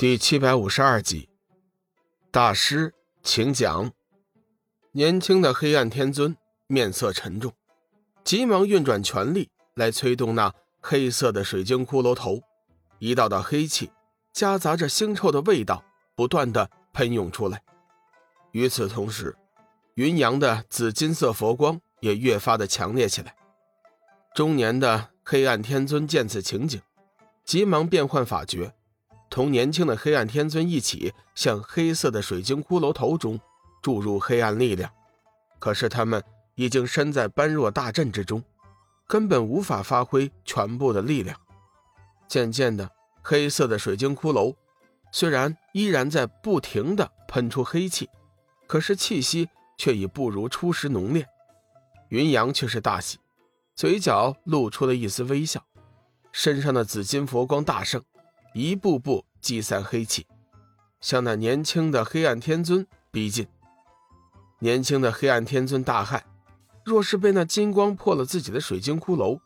第七百五十二集，大师，请讲。年轻的黑暗天尊面色沉重，急忙运转全力来催动那黑色的水晶骷髅头。一道道黑气夹杂着腥臭的味道，不断的喷涌出来。与此同时，云阳的紫金色佛光也越发的强烈起来。中年的黑暗天尊见此情景，急忙变换法诀。同年轻的黑暗天尊一起向黑色的水晶骷髅头中注入黑暗力量，可是他们已经身在般若大阵之中，根本无法发挥全部的力量。渐渐的，黑色的水晶骷髅虽然依然在不停的喷出黑气，可是气息却已不如初时浓烈。云阳却是大喜，嘴角露出了一丝微笑，身上的紫金佛光大盛。一步步击散黑气，向那年轻的黑暗天尊逼近。年轻的黑暗天尊大骇，若是被那金光破了自己的水晶骷髅，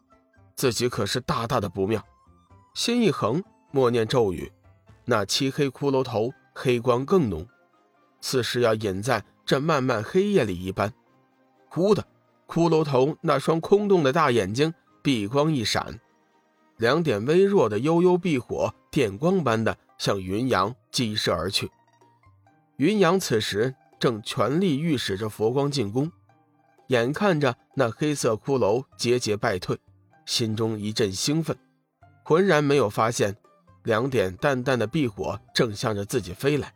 自己可是大大的不妙。心一横，默念咒语，那漆黑骷髅头黑光更浓，似是要隐在这漫漫黑夜里一般。忽的，骷髅头那双空洞的大眼睛碧光一闪。两点微弱的幽幽碧火，电光般的向云阳激射而去。云阳此时正全力御使着佛光进攻，眼看着那黑色骷髅节节败退，心中一阵兴奋，浑然没有发现两点淡淡的碧火正向着自己飞来。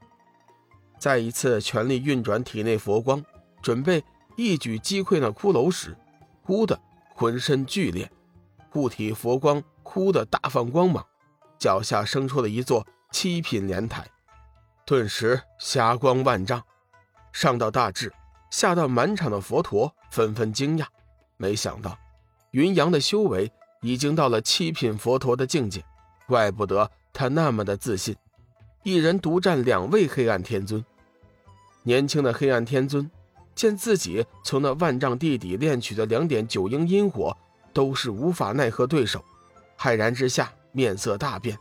再一次全力运转体内佛光，准备一举击溃那骷髅时，忽的浑身剧烈，护体佛光。哭的大放光芒，脚下生出了一座七品莲台，顿时霞光万丈。上到大智，下到满场的佛陀纷纷惊讶，没想到云阳的修为已经到了七品佛陀的境界，怪不得他那么的自信，一人独占两位黑暗天尊。年轻的黑暗天尊见自己从那万丈地底炼取的两点九阴阴火都是无法奈何对手。骇然之下，面色大变。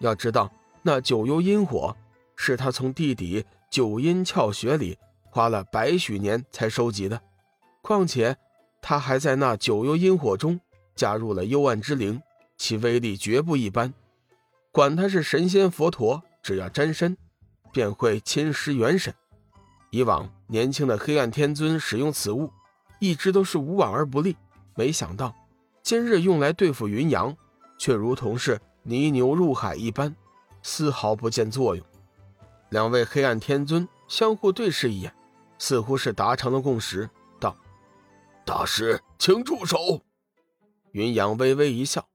要知道，那九幽阴火是他从地底九阴窍穴里花了百许年才收集的，况且他还在那九幽阴火中加入了幽暗之灵，其威力绝不一般。管他是神仙佛陀，只要沾身，便会侵蚀元神。以往年轻的黑暗天尊使用此物，一直都是无往而不利，没想到。今日用来对付云阳，却如同是泥牛入海一般，丝毫不见作用。两位黑暗天尊相互对视一眼，似乎是达成了共识，道：“大师，请住手。”云阳微微一笑：“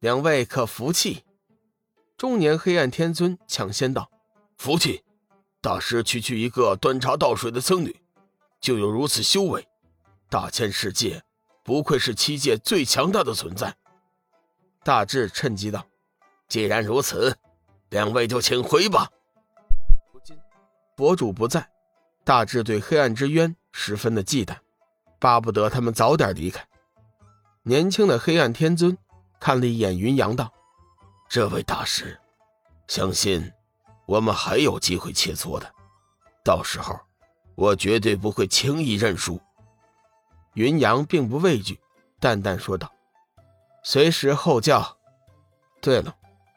两位可服气？”中年黑暗天尊抢先道：“服气。大师区区一个端茶倒水的僧侣，就有如此修为，大千世界。”不愧是七界最强大的存在，大智趁机道：“既然如此，两位就请回吧。”如今佛主不在，大智对黑暗之渊十分的忌惮，巴不得他们早点离开。年轻的黑暗天尊看了一眼云阳，道：“这位大师，相信我们还有机会切磋的，到时候我绝对不会轻易认输。”云阳并不畏惧，淡淡说道：“随时候叫。对了，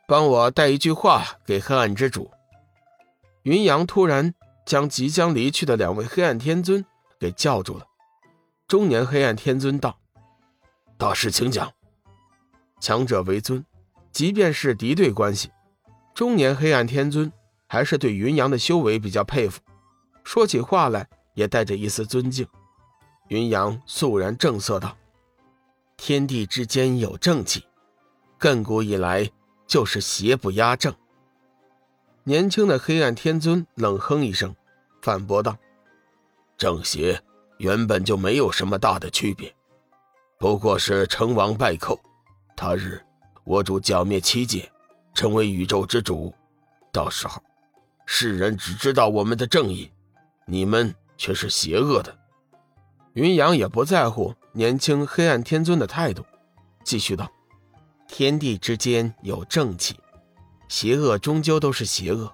帮我带一句话给黑暗之主。”云阳突然将即将离去的两位黑暗天尊给叫住了。中年黑暗天尊道：“大师，请讲。强者为尊，即便是敌对关系，中年黑暗天尊还是对云阳的修为比较佩服，说起话来也带着一丝尊敬。”云阳肃然正色道：“天地之间有正气，亘古以来就是邪不压正。”年轻的黑暗天尊冷哼一声，反驳道：“正邪原本就没有什么大的区别，不过是成王败寇。他日我主剿灭七界，成为宇宙之主，到时候世人只知道我们的正义，你们却是邪恶的。”云阳也不在乎年轻黑暗天尊的态度，继续道：“天地之间有正气，邪恶终究都是邪恶，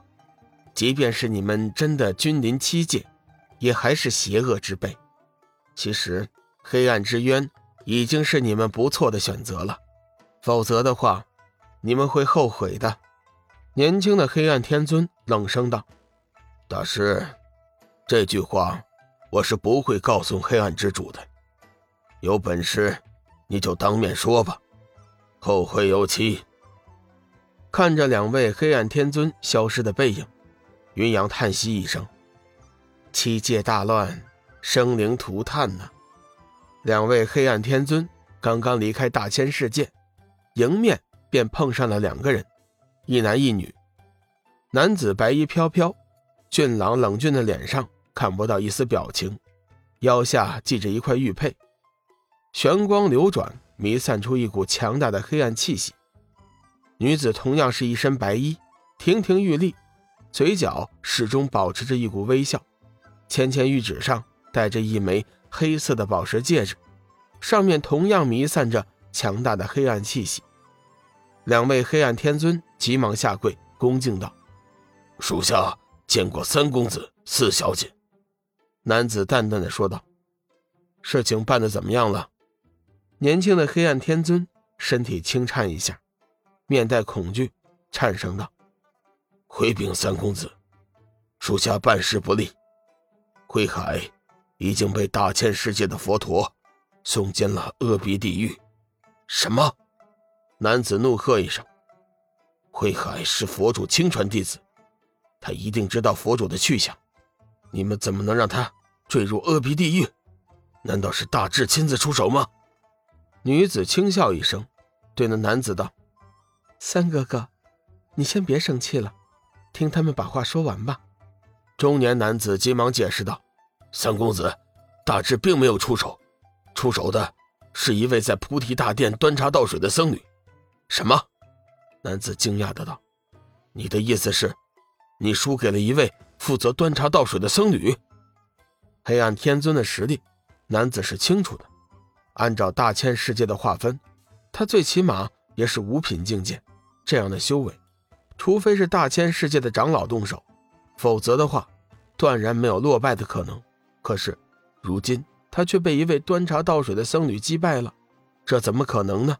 即便是你们真的君临七界，也还是邪恶之辈。其实，黑暗之渊已经是你们不错的选择了，否则的话，你们会后悔的。”年轻的黑暗天尊冷声道：“大师，这句话我是不会告诉黑暗之主的。有本事你就当面说吧，后会有期。”看着两位黑暗天尊消失的背影，云阳叹息一声：“七界大乱，生灵涂炭呐！”两位黑暗天尊刚刚离开大千世界，迎面便碰上了两个人。一男一女，男子白衣飘飘，俊朗冷峻的脸上看不到一丝表情，腰下系着一块玉佩，玄光流转，弥散出一股强大的黑暗气息。女子同样是一身白衣，亭亭玉立，嘴角始终保持着一股微笑，芊芊玉指上戴着一枚黑色的宝石戒指，上面同样弥散着强大的黑暗气息。两位黑暗天尊急忙下跪，恭敬道：“属下见过三公子、四小姐。”男子淡淡的说道：“事情办得怎么样了？”年轻的黑暗天尊身体轻颤一下，面带恐惧，颤声道：“回禀三公子，属下办事不力，慧海已经被大千世界的佛陀送进了阿鼻地狱。”什么？男子怒喝一声：“慧海是佛主亲传弟子，他一定知道佛主的去向。你们怎么能让他坠入阿鼻地狱？难道是大智亲自出手吗？”女子轻笑一声，对那男子道：“三哥哥，你先别生气了，听他们把话说完吧。”中年男子急忙解释道：“三公子，大智并没有出手，出手的是一位在菩提大殿端茶倒水的僧侣。”什么？男子惊讶的道：“你的意思是，你输给了一位负责端茶倒水的僧侣？黑暗天尊的实力，男子是清楚的。按照大千世界的划分，他最起码也是五品境界。这样的修为，除非是大千世界的长老动手，否则的话，断然没有落败的可能。可是，如今他却被一位端茶倒水的僧侣击败了，这怎么可能呢？”